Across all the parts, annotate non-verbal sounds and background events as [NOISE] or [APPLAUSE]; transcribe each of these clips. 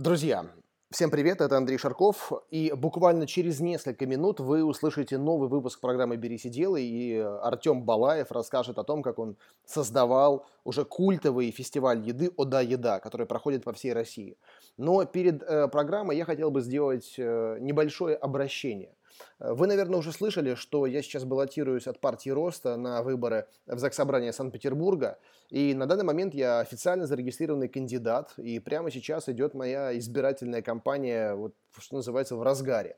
Друзья, всем привет, это Андрей Шарков, и буквально через несколько минут вы услышите новый выпуск программы «Берись и делай», и Артем Балаев расскажет о том, как он создавал уже культовый фестиваль еды «Ода Еда», который проходит по всей России. Но перед э, программой я хотел бы сделать э, небольшое обращение. Вы, наверное, уже слышали, что я сейчас баллотируюсь от партии Роста на выборы в Заксобрание Санкт-Петербурга. И на данный момент я официально зарегистрированный кандидат. И прямо сейчас идет моя избирательная кампания, вот, что называется, в разгаре.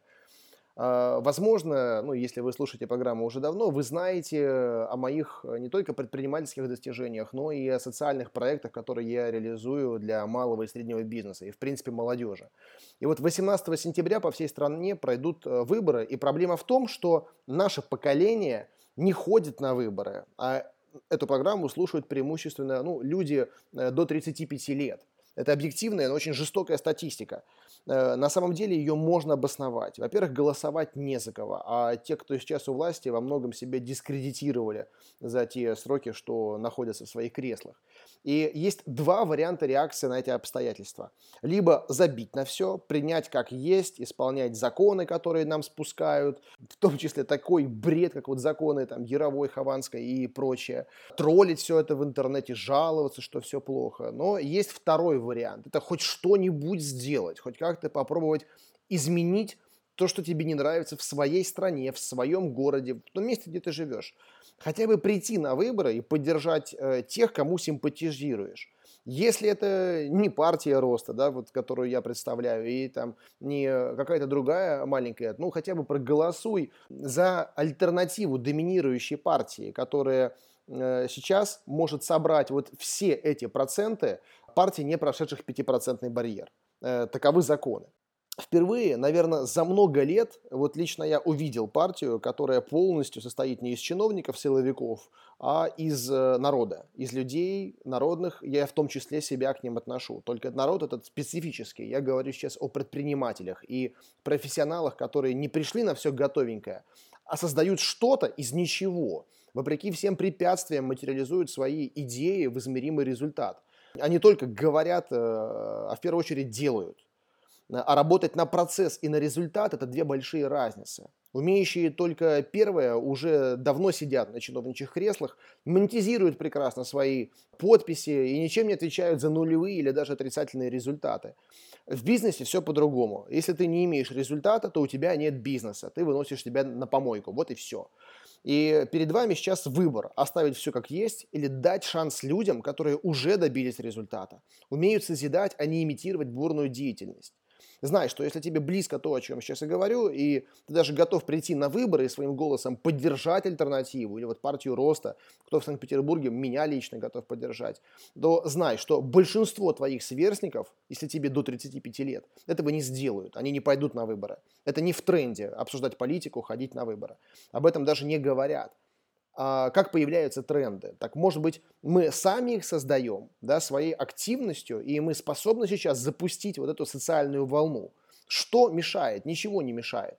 А, возможно, ну, если вы слушаете программу уже давно, вы знаете о моих э, не только предпринимательских достижениях, но и о социальных проектах, которые я реализую для малого и среднего бизнеса и, в принципе, молодежи. И вот 18 сентября по всей стране пройдут э, выборы, и проблема в том, что наше поколение не ходит на выборы, а эту программу слушают преимущественно ну, люди э, до 35 лет. Это объективная, но очень жестокая статистика. Э, на самом деле ее можно обосновать. Во-первых, голосовать не за кого, а те, кто сейчас у власти, во многом себя дискредитировали за те сроки, что находятся в своих креслах. И есть два варианта реакции на эти обстоятельства. Либо забить на все, принять как есть, исполнять законы, которые нам спускают, в том числе такой бред, как вот законы там Яровой, Хованской и прочее, троллить все это в интернете, жаловаться, что все плохо. Но есть второй вариант. Это хоть что-нибудь сделать, хоть как-то попробовать изменить то, что тебе не нравится в своей стране, в своем городе, в том месте, где ты живешь. Хотя бы прийти на выборы и поддержать э, тех, кому симпатизируешь. Если это не партия роста, да, вот, которую я представляю, и там не какая-то другая маленькая, ну хотя бы проголосуй за альтернативу доминирующей партии, которая э, сейчас может собрать вот все эти проценты партий, не прошедших 5% барьер. Э, таковы законы. Впервые, наверное, за много лет, вот лично я увидел партию, которая полностью состоит не из чиновников, силовиков, а из э, народа, из людей народных, я в том числе себя к ним отношу. Только народ этот специфический. Я говорю сейчас о предпринимателях и профессионалах, которые не пришли на все готовенькое, а создают что-то из ничего. Вопреки всем препятствиям материализуют свои идеи в измеримый результат. Они только говорят, э, а в первую очередь делают. А работать на процесс и на результат – это две большие разницы. Умеющие только первое уже давно сидят на чиновничьих креслах, монетизируют прекрасно свои подписи и ничем не отвечают за нулевые или даже отрицательные результаты. В бизнесе все по-другому. Если ты не имеешь результата, то у тебя нет бизнеса, ты выносишь себя на помойку, вот и все. И перед вами сейчас выбор – оставить все как есть или дать шанс людям, которые уже добились результата, умеют созидать, а не имитировать бурную деятельность знай, что если тебе близко то, о чем я сейчас и говорю, и ты даже готов прийти на выборы и своим голосом поддержать альтернативу, или вот партию роста, кто в Санкт-Петербурге меня лично готов поддержать, то знай, что большинство твоих сверстников, если тебе до 35 лет, этого не сделают, они не пойдут на выборы. Это не в тренде обсуждать политику, ходить на выборы. Об этом даже не говорят как появляются тренды. Так, может быть, мы сами их создаем да, своей активностью, и мы способны сейчас запустить вот эту социальную волну. Что мешает? Ничего не мешает.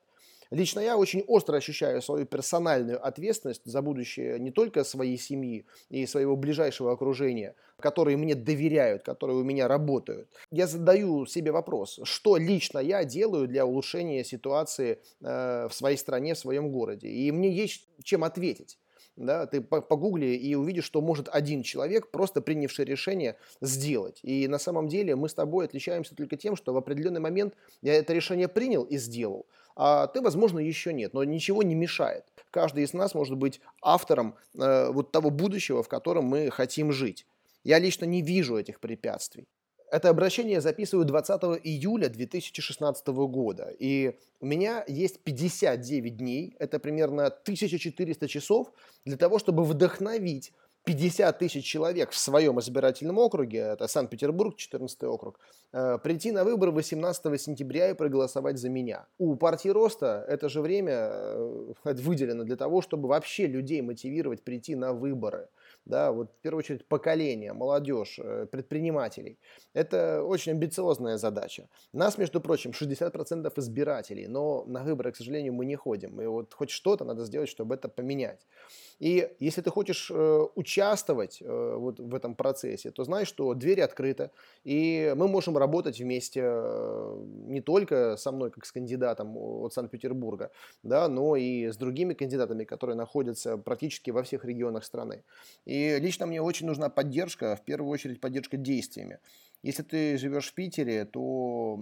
Лично я очень остро ощущаю свою персональную ответственность за будущее не только своей семьи и своего ближайшего окружения, которые мне доверяют, которые у меня работают. Я задаю себе вопрос, что лично я делаю для улучшения ситуации э, в своей стране, в своем городе. И мне есть чем ответить да, ты погугли и увидишь, что может один человек, просто принявший решение, сделать. И на самом деле мы с тобой отличаемся только тем, что в определенный момент я это решение принял и сделал, а ты, возможно, еще нет, но ничего не мешает. Каждый из нас может быть автором э, вот того будущего, в котором мы хотим жить. Я лично не вижу этих препятствий. Это обращение я записываю 20 июля 2016 года. И у меня есть 59 дней, это примерно 1400 часов, для того, чтобы вдохновить 50 тысяч человек в своем избирательном округе, это Санкт-Петербург, 14 округ, э, прийти на выборы 18 сентября и проголосовать за меня. У партии Роста это же время э, выделено для того, чтобы вообще людей мотивировать прийти на выборы. Да, вот в первую очередь поколение, молодежь, э, предпринимателей. Это очень амбициозная задача. Нас, между прочим, 60% избирателей, но на выборы, к сожалению, мы не ходим. И вот хоть что-то надо сделать, чтобы это поменять. И если ты хочешь э, участвовать э, вот в этом процессе, то знай, что двери открыты, и мы можем работать вместе э, не только со мной, как с кандидатом от Санкт-Петербурга, да, но и с другими кандидатами, которые находятся практически во всех регионах страны. И лично мне очень нужна поддержка, в первую очередь поддержка действиями. Если ты живешь в Питере, то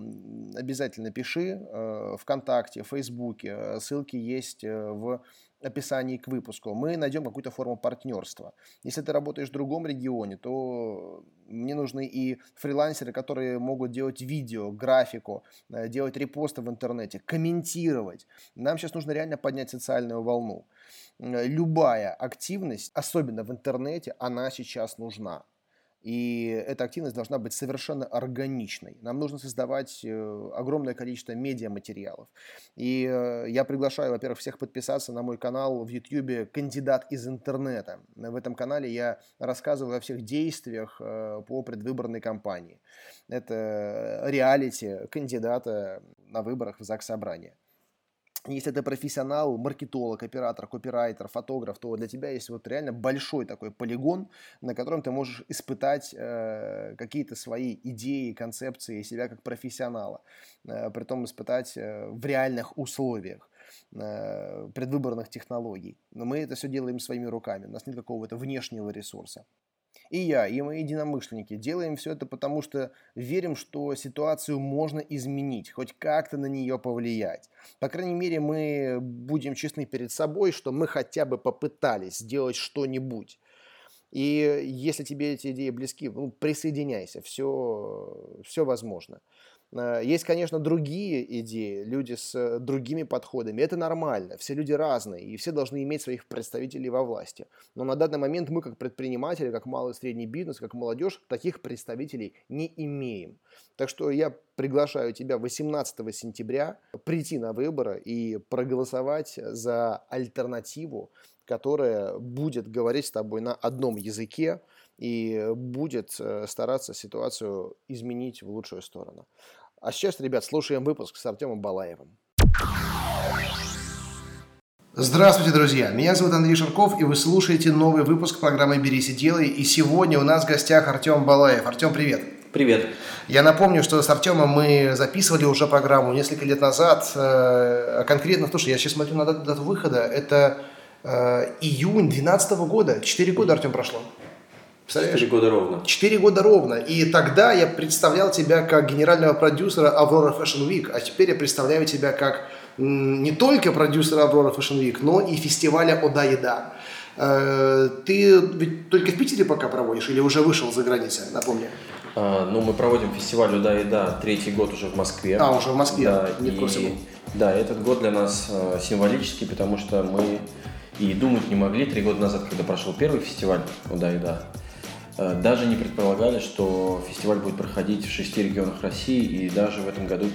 обязательно пиши э, ВКонтакте, Фейсбуке. Ссылки есть э, в описании к выпуску. Мы найдем какую-то форму партнерства. Если ты работаешь в другом регионе, то мне нужны и фрилансеры, которые могут делать видео, графику, э, делать репосты в интернете, комментировать. Нам сейчас нужно реально поднять социальную волну. Любая активность, особенно в интернете, она сейчас нужна. И эта активность должна быть совершенно органичной. Нам нужно создавать э, огромное количество медиаматериалов. И э, я приглашаю, во-первых, всех подписаться на мой канал в YouTube «Кандидат из интернета». В этом канале я рассказываю о всех действиях э, по предвыборной кампании. Это реалити кандидата на выборах в ЗАГС Собрания если ты профессионал, маркетолог, оператор, копирайтер, фотограф, то для тебя есть вот реально большой такой полигон, на котором ты можешь испытать э, какие-то свои идеи, концепции себя как профессионала, э, при том испытать э, в реальных условиях э, предвыборных технологий. Но мы это все делаем своими руками, у нас нет какого-то внешнего ресурса. И я, и мои единомышленники делаем все это потому, что верим, что ситуацию можно изменить, хоть как-то на нее повлиять. По крайней мере, мы будем честны перед собой, что мы хотя бы попытались сделать что-нибудь. И если тебе эти идеи близки, ну, присоединяйся, все, все возможно. Э, есть, конечно, другие идеи, люди с э, другими подходами. Это нормально, все люди разные, и все должны иметь своих представителей во власти. Но на данный момент мы, как предприниматели, как малый и средний бизнес, как молодежь, таких представителей не имеем. Так что я приглашаю тебя 18 сентября прийти на выборы и проголосовать за альтернативу, которая будет говорить с тобой на одном языке, и будет э, стараться ситуацию изменить в лучшую сторону. А сейчас, ребят, слушаем выпуск с Артемом Балаевым. Здравствуйте, друзья! Меня зовут Андрей Шарков, и вы слушаете новый выпуск программы «Берись и делай». И сегодня у нас в гостях Артем Балаев. Артем, привет! Привет. Я напомню, что с Артемом мы записывали уже программу несколько лет назад. Э, конкретно, слушай, я сейчас смотрю на дату, дату выхода. Это э, июнь 2012 года. Четыре года, Артем, прошло. Четыре года ровно. Четыре года ровно. И тогда я представлял тебя как генерального продюсера Aurora Fashion Week, а теперь я представляю тебя как не только продюсера Aurora Fashion Week, но и фестиваля «Ода еда». Э, ты ведь только в Питере пока проводишь или уже вышел за границей, напомни? А, ну, мы проводим фестиваль «Ода еда» третий год уже в Москве. А, уже в Москве, да, не в курсе был. Да, этот год для нас э, символический, потому что мы и думать не могли три года назад, когда прошел первый фестиваль «Ода еда», даже не предполагали, что фестиваль будет проходить в шести регионах России и даже в этом году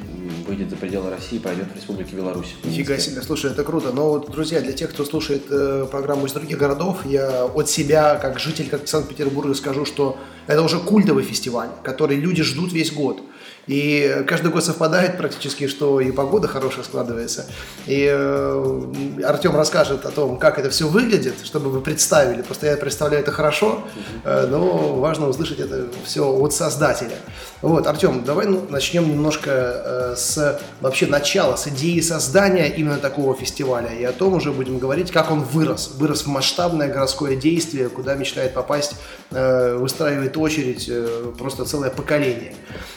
выйдет за пределы России и пойдет в Республике Беларусь. Нифига себе, слушай, это круто. Но вот, друзья, для тех, кто слушает э, программу из других городов, я от себя, как житель как Санкт-Петербурга, скажу, что это уже культовый фестиваль, который люди ждут весь год. И каждый год совпадает практически, что и погода хорошая складывается. И э, Артем расскажет о том, как это все выглядит, чтобы вы представили. Просто я представляю это хорошо, э, но важно услышать это все от создателя. Вот, Артем, давай ну, начнем немножко э, с вообще начала, с идеи создания именно такого фестиваля. И о том уже будем говорить, как он вырос. Вырос в масштабное городское действие, куда мечтает попасть, э, выстраивает очередь э, просто целое поколение.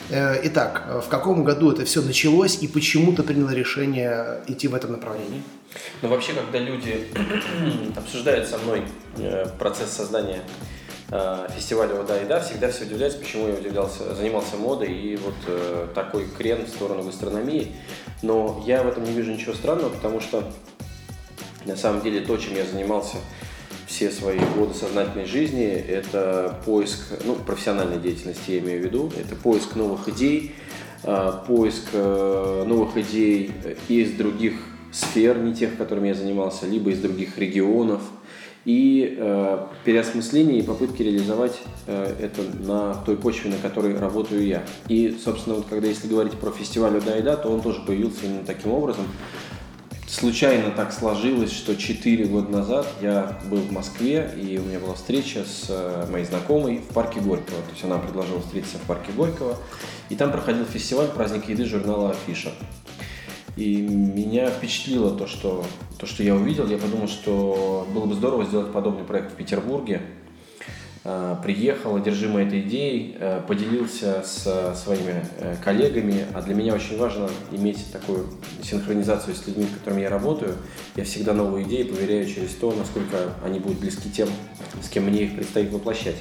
Э, итак, Итак, э, в каком году это все началось и почему ты принял решение идти в этом направлении? Ну, вообще, когда люди [CLEARS THROAT] обсуждают со мной э, процесс создания э, фестиваля «Вода и да», всегда все удивляются, почему я удивлялся, занимался модой и вот такой крен в сторону гастрономии. Но я в этом не вижу ничего странного, потому что на самом деле то, чем я занимался – все свои годы сознательной жизни, это поиск, ну, профессиональной деятельности я имею в виду, это поиск новых идей, а, поиск э, новых идей из других сфер, не тех, которыми я занимался, либо из других регионов. и э, переосмысление и попытки реализовать э, это на той почве, на которой работаю я. И, собственно, вот когда если говорить про фестиваль «Уда то он тоже появился именно таким образом. Случайно так сложилось, что 4 года назад я был в Москве, и у меня была встреча с э, моей знакомой в парке Горького. То есть она предложила встретиться в парке Горького, и там проходил фестиваль «Праздник еды» журнала «Афиша». И меня впечатлило то, что, то, что я увидел. Я подумал, что было бы здорово сделать подобный проект в Петербурге. А, приехал, одержимый этой идеей, э, поделился с своими э, коллегами. А для меня очень важно иметь такую синхронизацию с людьми, с которыми я работаю. Я всегда новые идеи проверяю через то, насколько они будут близки тем, с кем мне их предстоит воплощать.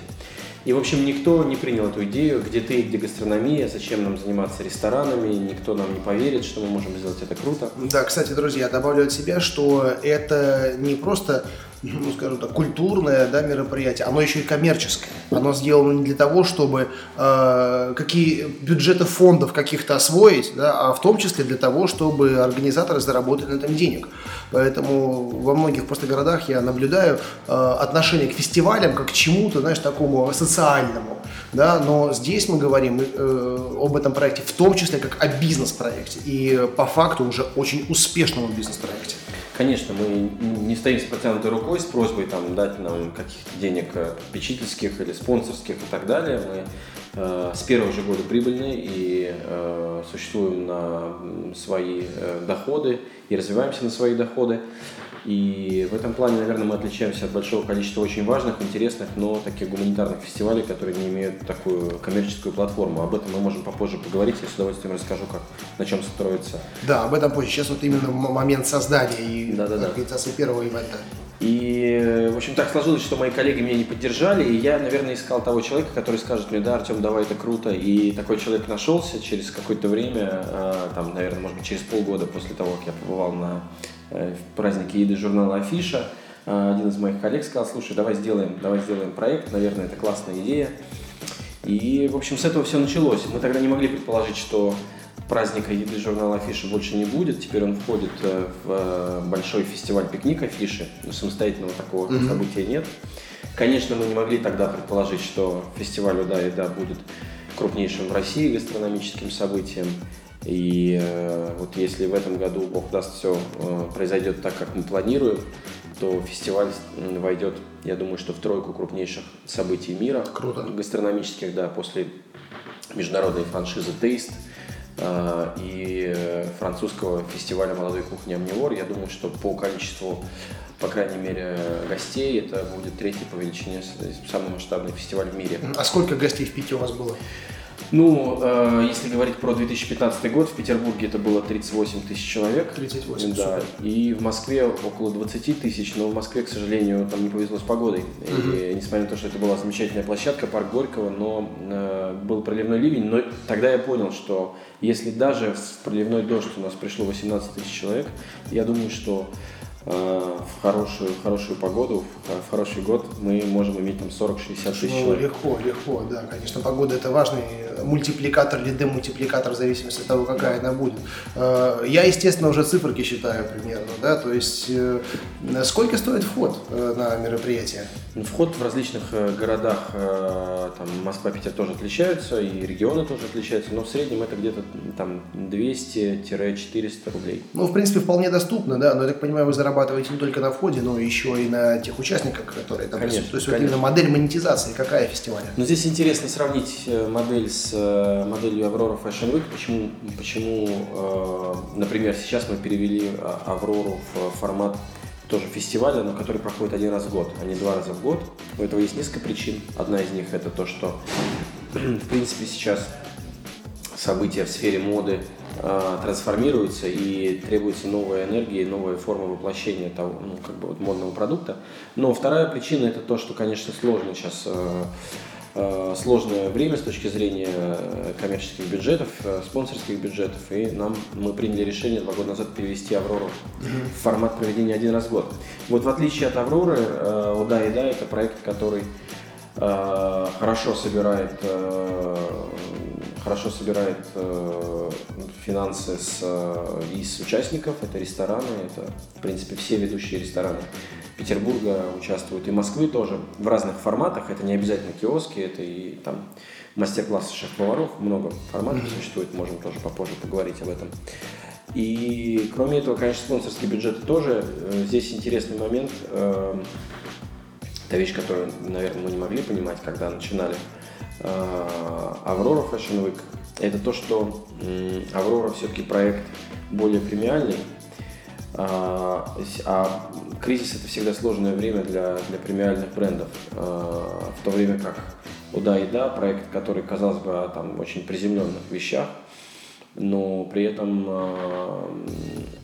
И, в общем, никто не принял эту идею, где ты, где гастрономия, зачем нам заниматься ресторанами, никто нам не поверит, что мы можем сделать это круто. Да, кстати, друзья, добавлю от себя, что это не просто ну, скажем так, культурное да, мероприятие, оно еще и коммерческое. Оно сделано не для того, чтобы э, какие бюджеты фондов каких-то освоить, да, а в том числе для того, чтобы организаторы заработали на этом денег. Поэтому во многих просто городах я наблюдаю э, отношение к фестивалям как к чему-то, знаешь, такому социальному. Да, но здесь мы говорим э, об этом проекте в том числе как о бизнес-проекте. И по факту уже очень успешному бизнес-проекте. Конечно, мы не стоим с протянутой рукой с просьбой там, дать нам каких-то денег э, попечительских или спонсорских и так далее. Мы э, с первого же года прибыльны и э, существуем на свои э, доходы и развиваемся на свои доходы. И в этом плане, наверное, мы отличаемся от большого количества очень важных, интересных, но таких гуманитарных фестивалей, которые не имеют такую коммерческую платформу. Об этом мы можем попозже поговорить. Я с удовольствием расскажу, как, на чем строится. Да, об этом позже. Сейчас вот именно момент создания и да, да, да. организации первого ивента. И, в общем, так сложилось, что мои коллеги меня не поддержали, и я, наверное, искал того человека, который скажет мне, да, Артем, давай, это круто. И такой человек нашелся через какое-то время, а, там, наверное, может быть, через полгода после того, как я побывал на в празднике еды журнала Афиша. Э, один из моих коллег сказал, слушай, давай сделаем, давай сделаем проект, наверное, это классная идея. И, в общем, с этого все началось. Мы тогда не могли предположить, что праздника еды журнала Афиша больше не будет. Теперь он входит э, в большой фестиваль пикник Афиши. Но самостоятельного такого mm-hmm. события нет. Конечно, мы не могли тогда предположить, что фестиваль «Уда еда» будет крупнейшим в России гастрономическим событием. И э, вот если в этом году, Бог даст, все э, произойдет так, как мы планируем, то фестиваль войдет, я думаю, что в тройку крупнейших событий мира. Круто. Гастрономических, да, после международной франшизы Taste э, и французского фестиваля молодой кухни Амнивор. Я думаю, что по количеству, по крайней мере, гостей это будет третий по величине самый масштабный фестиваль в мире. А сколько гостей в Пите у вас было? Ну, э, если говорить про 2015 год, в Петербурге это было 38 тысяч человек. 38, да. Супер. И в Москве около 20 тысяч, но в Москве, к сожалению, там не повезло с погодой. Угу. И несмотря на то, что это была замечательная площадка, парк Горького, но э, был проливной ливень. Но тогда я понял, что если даже в проливной дождь у нас пришло 18 тысяч человек, я думаю, что в хорошую, в хорошую погоду, в хороший год мы можем иметь там 40-60 тысяч ну, человек. Легко, легко, да, конечно, погода это важный мультипликатор или демультипликатор в зависимости от того, какая она будет. Э, я, естественно, уже циферки считаю примерно, да, то есть э, сколько стоит вход на мероприятие? Ну, вход в различных городах, там Москва, Питер тоже отличаются, и регионы тоже отличаются, но в среднем это где-то там 200-400 рублей. Ну, в принципе, вполне доступно, да, но я так понимаю, вы зарабатываете не только на входе, но еще и на тех участниках, которые там конечно, То есть конечно. вот именно модель монетизации какая фестиваля? Но здесь интересно сравнить э, модель с э, моделью Аврора Fashion Week. Почему, почему э, например, сейчас мы перевели Аврору в формат тоже фестиваля, но который проходит один раз в год, а не два раза в год. У этого есть несколько причин. Одна из них это то, что [CLEARS THROAT] в принципе сейчас события в сфере моды э, трансформируются и требуется новая энергия, новая форма воплощения того, ну, как бы вот модного продукта. Но вторая причина это то, что, конечно, сложно сейчас э, сложное время с точки зрения коммерческих бюджетов, спонсорских бюджетов, и нам мы приняли решение два года назад перевести Аврору в формат проведения один раз в год. Вот в отличие от Авроры, Уда и Да это проект, который хорошо собирает хорошо собирает э, финансы с, э, из участников. Это рестораны, это, в принципе, все ведущие рестораны Петербурга участвуют, и Москвы тоже в разных форматах. Это не обязательно киоски, это и там мастер-классы шеф-поваров, много форматов mm-hmm. существует, можем тоже попозже поговорить об этом. И кроме этого, конечно, спонсорские бюджеты тоже. Э, здесь интересный момент. Э, это вещь, которую, наверное, мы не могли понимать, когда начинали Аврора Fashion Week. Это то, что Аврора все-таки проект более премиальный, а, а кризис это всегда сложное время для, для премиальных брендов. В то время как Уда и Да, проект, который, казалось бы, там очень приземленных вещах, но при этом э,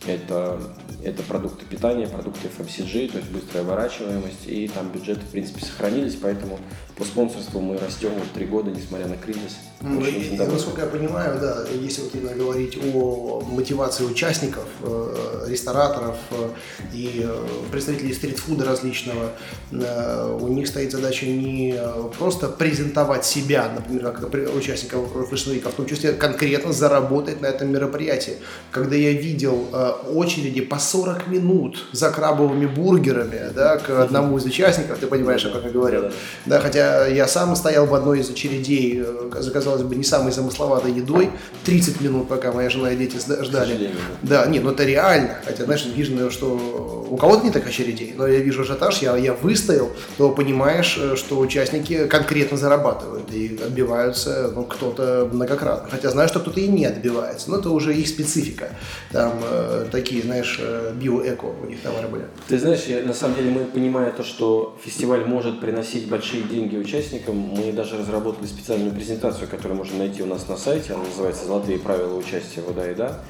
это, это продукты питания, продукты FMCG, то есть быстрая оборачиваемость, и там бюджеты, в принципе, сохранились, поэтому по спонсорству мы растем вот три года, несмотря на кризис. Ну, очень, и, очень насколько я понимаю, да, если вот именно говорить о мотивации участников, э, рестораторов э, и представителей стритфуда различного, у них стоит задача не просто презентовать себя, например, как участников Week, а в том числе конкретно заработать работает на этом мероприятии. Когда я видел э, очереди по 40 минут за крабовыми бургерами да, к одному из участников, ты понимаешь, о чем я говорю. Да, хотя я сам стоял в одной из очередей, э, заказалось бы, не самой замысловатой едой, 30 минут, пока моя жена и дети ждали. Да, нет, ну это реально. Хотя, знаешь, видно, что у кого-то не так очередей, но я вижу ажиотаж, я, я выстоял, то понимаешь, э, что участники конкретно зарабатывают и отбиваются, ну, кто-то многократно. Хотя знаю, что кто-то и не отбивается развивается. Но это уже их специфика. Там э, такие, знаешь, э, биоэко у них товары были. Ты знаешь, я, на самом деле мы, понимая то, что фестиваль может приносить большие деньги участникам, мы даже разработали специальную презентацию, которую можно найти у нас на сайте. Она называется «Золотые правила участия в уда и да».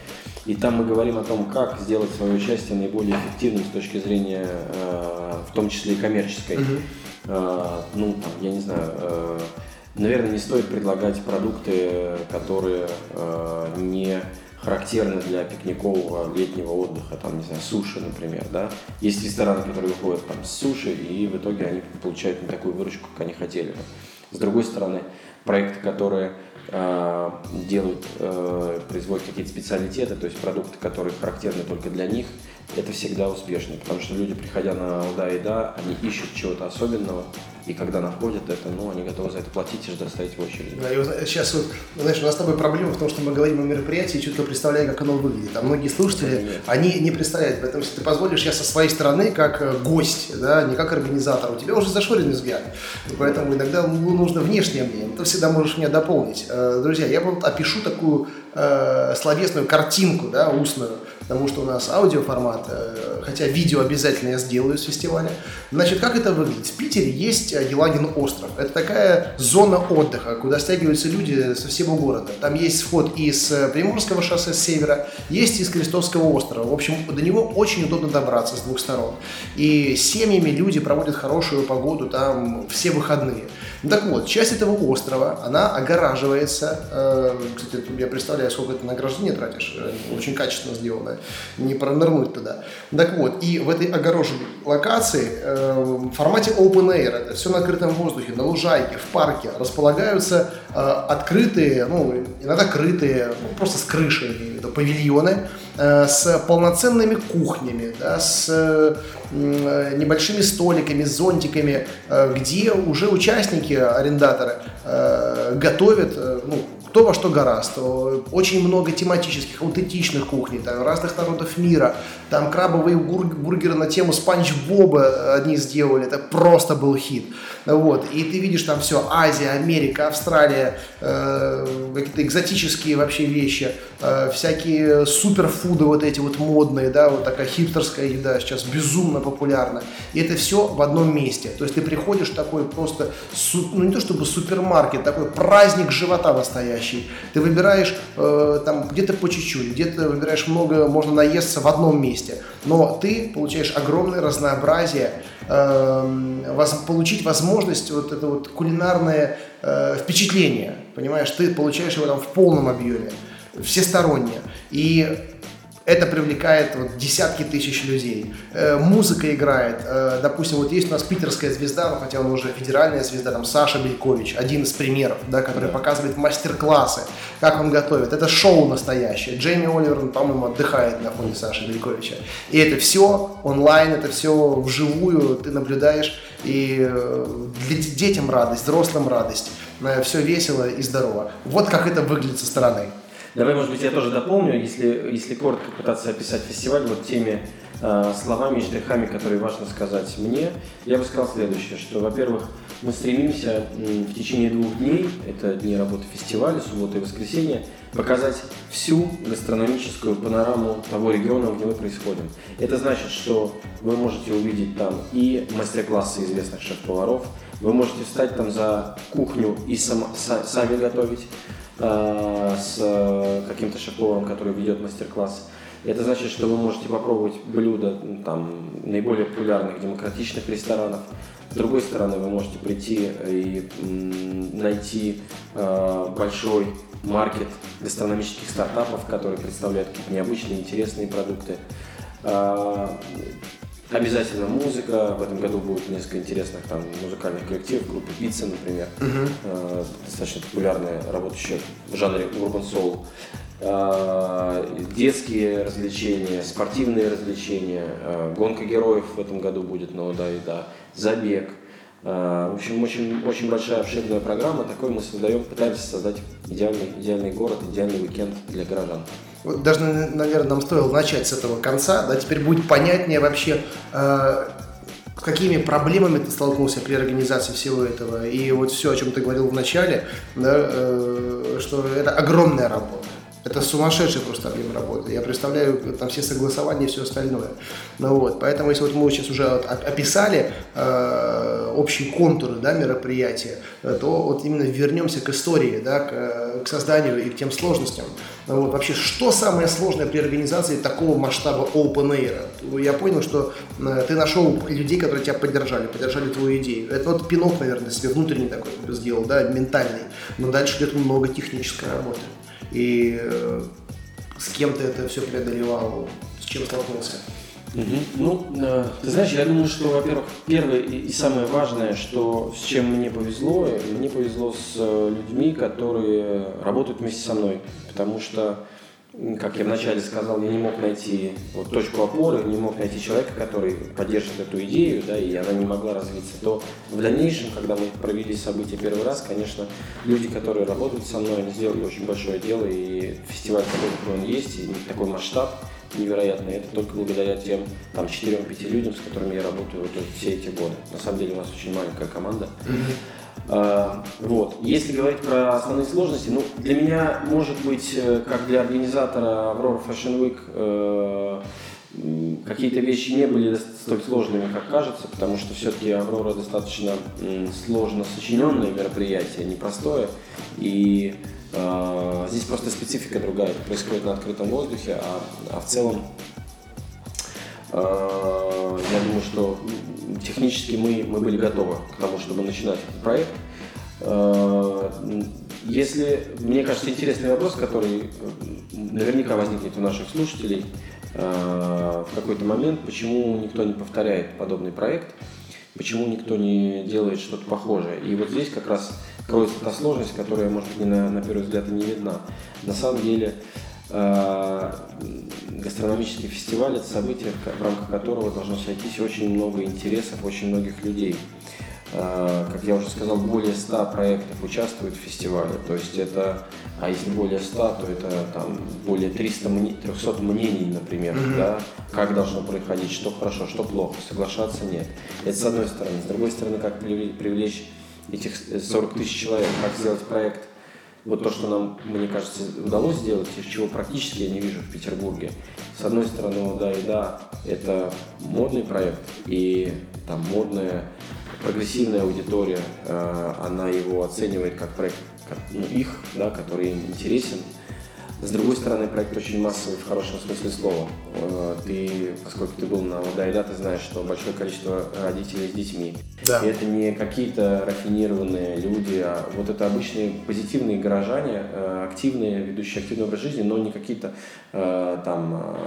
И там мы говорим о том, как сделать свое участие наиболее эффективным с точки зрения, э, в том числе и коммерческой. Угу. Э, ну, там, я не знаю, э, Наверное, не стоит предлагать продукты, которые э, не характерны для пикникового летнего отдыха, там, не знаю, суши, например, да. Есть рестораны, которые выходят там с суши, и в итоге они получают не такую выручку, как они хотели. С другой стороны, проекты, которые э, делают, э, производят какие-то специалитеты, то есть продукты, которые характерны только для них, это всегда успешно, потому что люди, приходя на да и да, они ищут чего-то особенного, и когда находят это, ну, они готовы за это платить и ждать стоять в очереди. Да, и вот сейчас вот, знаешь, у нас с тобой проблема в том, что мы говорим о мероприятии, четко представляя, как оно выглядит. А многие слушатели, Нет. они не представляют. Поэтому, если ты позволишь, я со своей стороны, как э, гость, да, не как организатор, у тебя уже зашоренный взгляд. И поэтому иногда ну, нужно внешнее мнение. Ты всегда можешь меня дополнить. Э, друзья, я вот опишу такую э, словесную картинку, да, устную, потому что у нас аудиоформат, э, хотя видео обязательно я сделаю с фестиваля. Значит, как это выглядит? В Питере есть Елагин остров. Это такая зона отдыха, куда стягиваются люди со всего города. Там есть вход из э, Приморского шоссе с севера, есть из Крестовского острова. В общем, до него очень удобно добраться с двух сторон. И семьями люди проводят хорошую погоду там все выходные. Так вот, часть этого острова, она огораживается. Э, кстати, я представляю, сколько ты на ограждение тратишь. Э, очень качественно сделано. Не пронырнуть туда. Так вот, и в этой огороженной локации э, в формате open air, это все на открытом воздухе, на лужайке, в парке, располагаются открытые, ну, иногда крытые, ну, просто с крышей, павильоны, с полноценными кухнями, да, с Э, небольшими столиками, зонтиками, э, где уже участники, арендаторы, э, готовят ну, кто во что гораст. Очень много тематических, аутентичных кухней, там, разных народов мира. Там крабовые бургеры на тему Спанч Боба одни сделали. Это просто был хит. Вот. И ты видишь там все, Азия, Америка, Австралия, э, какие-то экзотические вообще вещи, э, всякие суперфуды вот эти вот модные, да, вот такая хипстерская еда сейчас безумно популярна. И это все в одном месте. То есть ты приходишь такой просто, ну не то чтобы супермаркет, такой праздник живота настоящий. Ты выбираешь э, там где-то по чуть-чуть, где-то выбираешь много, можно наесться в одном месте. Но ты получаешь огромное разнообразие Эм, получить возможность вот это вот кулинарное э, впечатление, понимаешь, ты получаешь его там в полном объеме, всесторонне. И это привлекает вот, десятки тысяч людей. Э, музыка играет. Э, допустим, вот есть у нас питерская звезда, ну, хотя он уже федеральная звезда, там Саша Белькович, один из примеров, да, который да. показывает мастер-классы, как он готовит. Это шоу настоящее. Джейми Оливер, по-моему, отдыхает на фоне Саши Бельковича. И это все онлайн, это все вживую, ты наблюдаешь. И э, для детям радость, взрослым радость. Э, все весело и здорово. Вот как это выглядит со стороны. Давай, может быть, я тоже дополню, если, если коротко пытаться описать фестиваль вот теми э, словами и штрихами, которые важно сказать мне, я бы сказал следующее, что, во-первых, мы стремимся в течение двух дней, это дни работы фестиваля, суббота и воскресенье, показать всю гастрономическую панораму того региона, где мы происходим. Это значит, что вы можете увидеть там и мастер-классы известных шеф-поваров, вы можете встать там за кухню и сам, са, сами готовить, с э, каким-то шеф-поваром, который ведет мастер-класс. Это значит, что вы можете попробовать блюда там, наиболее популярных демократичных ресторанов. С другой стороны, вы можете прийти и найти э, большой маркет гастрономических стартапов, которые представляют какие-то необычные, интересные продукты. Обязательно музыка. В этом году будет несколько интересных там музыкальных коллективов, группы Пицца, например, uh-huh. достаточно популярная, работающая в жанре Urban Soul. Э, детские развлечения, спортивные развлечения, э, гонка героев в этом году будет, ну да и да, забег. В общем, очень, очень большая обширная программа. Такой мы создаем, пытаемся создать идеальный, идеальный город, идеальный уикенд для горожан даже, наверное, нам стоило начать с этого конца, да, теперь будет понятнее вообще, э, какими проблемами ты столкнулся при организации всего этого. И вот все, о чем ты говорил в начале, да, э, что это огромная работа. Это сумасшедший просто объем работы. Я представляю там все согласования и все остальное. Ну вот, поэтому если вот мы сейчас уже описали э, общие контуры да, мероприятия, то вот именно вернемся к истории, да, к, к созданию и к тем сложностям. Ну вот, вообще, что самое сложное при организации такого масштаба open air? Я понял, что э, ты нашел людей, которые тебя поддержали, поддержали твою идею. Это вот пинок, наверное, себе внутренний такой сделал, да, ментальный. Но дальше идет много технической работы и э, с кем ты это все преодолевал, с чем столкнулся? Угу. Ну, э, ты знаешь, я думаю, что, во-первых, первое и самое важное, что с чем мне повезло, мне повезло с э, людьми, которые работают вместе со мной, потому что как я вначале сказал, я не мог найти вот точку опоры, не мог найти человека, который поддержит эту идею, да, и она не могла развиться, то в дальнейшем, когда мы провели события первый раз, конечно, люди, которые работают со мной, они сделали очень большое дело, и фестиваль такой, какой он есть, и такой масштаб невероятный, это только благодаря тем там 4-5 людям, с которыми я работаю вот все эти годы. На самом деле у нас очень маленькая команда. Mm-hmm. А, вот. Если говорить про основные сложности, ну, для меня, может быть, э, как для организатора Aurora Fashion Week, э, какие-то вещи не были столь сложными, как кажется, потому что все-таки Аврора достаточно сложно сочиненное мероприятие, непростое, и э, здесь просто специфика другая, происходит на открытом воздухе, а, а в целом э, я думаю, что технически мы, мы были готовы к тому, чтобы начинать этот проект. Э, если, мне кажется, интересный вопрос, который э, наверняка возникнет у наших слушателей э, в какой-то момент, почему никто не повторяет подобный проект, почему никто не делает что-то похожее. И вот здесь как раз кроется та сложность, которая, может быть, на, на первый взгляд и не видна. На самом деле, гастрономический фестиваль – это событие, в рамках которого должно сойтись очень много интересов очень многих людей. А, как я уже сказал, более 100 проектов участвуют в фестивале. То есть это, а если более 100, то это там более 300, 300 мнений, например, mm-hmm. да, как должно происходить, что хорошо, что плохо, соглашаться нет. Это с одной стороны. С другой стороны, как привлечь этих 40 тысяч человек, как сделать проект вот то, что нам, мне кажется, удалось сделать, и чего практически я не вижу в Петербурге. С одной стороны, да и да, это модный проект, и там модная, прогрессивная аудитория, э, она его оценивает как проект как, ну, их, да, который им интересен. С другой стороны, проект очень массовый в хорошем смысле слова. Э, ты, поскольку ты был на Удайда, ты знаешь, что большое количество родителей с детьми. Да. И это не какие-то рафинированные люди, а вот это обычные позитивные горожане, э, активные, ведущие активный образ жизни, но не какие-то э, там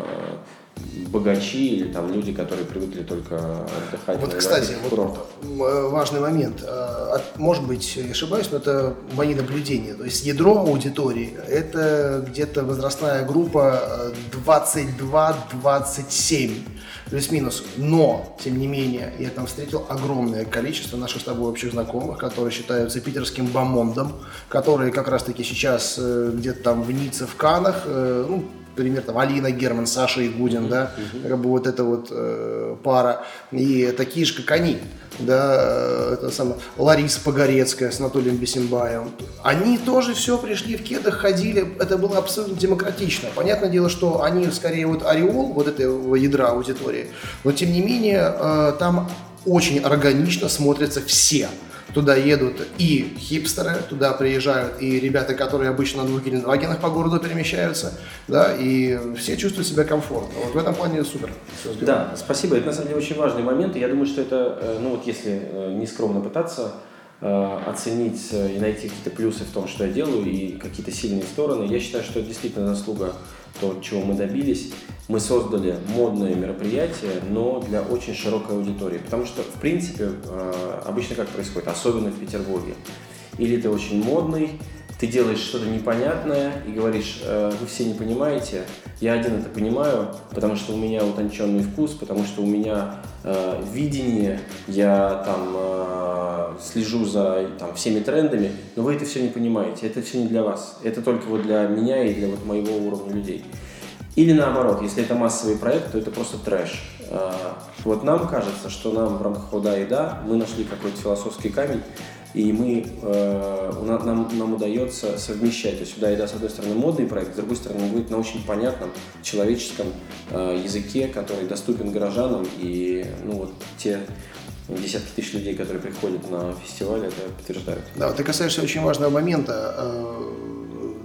богачи или там люди, которые привыкли только отдыхать. Вот, кстати, вот важный момент. А, может быть, ошибаюсь, но это мои наблюдения. То есть ядро аудитории – это где-то возрастная группа 22-27 плюс-минус. Но, тем не менее, я там встретил огромное количество наших с тобой общих знакомых, которые считаются питерским бомондом, которые как раз-таки сейчас э, где-то там в Ницце, в Канах, э, ну, пример, там, Алина Герман, Саша Игудин, да, как бы вот эта вот э, пара, и такие же, как они, да, э, это самое, Лариса Погорецкая с Анатолием Бесимбаевым, они тоже все пришли в кедах, ходили, это было абсолютно демократично. Понятное дело, что они скорее вот ореол вот этого ядра аудитории, но тем не менее э, там очень органично смотрятся все. Туда едут и хипстеры, туда приезжают и ребята, которые обычно на двух Гелендвагенах по городу перемещаются, да, и все чувствуют себя комфортно. Вот в этом плане супер. Да, спасибо. Это на самом деле очень важный момент. И я думаю, что это, э, ну вот если э, не скромно пытаться, э, оценить и найти какие-то плюсы в том, что я делаю, и какие-то сильные стороны. Я считаю, что это действительно заслуга то, чего мы добились. Мы создали модное мероприятие, но для очень широкой аудитории. Потому что, в принципе, э, обычно как происходит, особенно в Петербурге. Или ты очень модный, ты делаешь что-то непонятное и говоришь, э, вы все не понимаете, я один это понимаю, потому что у меня утонченный вкус, потому что у меня э, видение, я там э, слежу за там, всеми трендами, но вы это все не понимаете, это все не для вас, это только вот для меня и для вот моего уровня людей. Или наоборот, если это массовый проект, то это просто трэш. Э, вот нам кажется, что нам в рамках «Уда и да» мы нашли какой-то философский камень, и мы, э, нам, нам удается совмещать. То есть сюда еда, с одной стороны, модный проект, с другой стороны, он будет на очень понятном человеческом э, языке, который доступен горожанам. И ну, вот те десятки тысяч людей, которые приходят на фестиваль, это подтверждают. Да, ты касаешься очень важного момента э,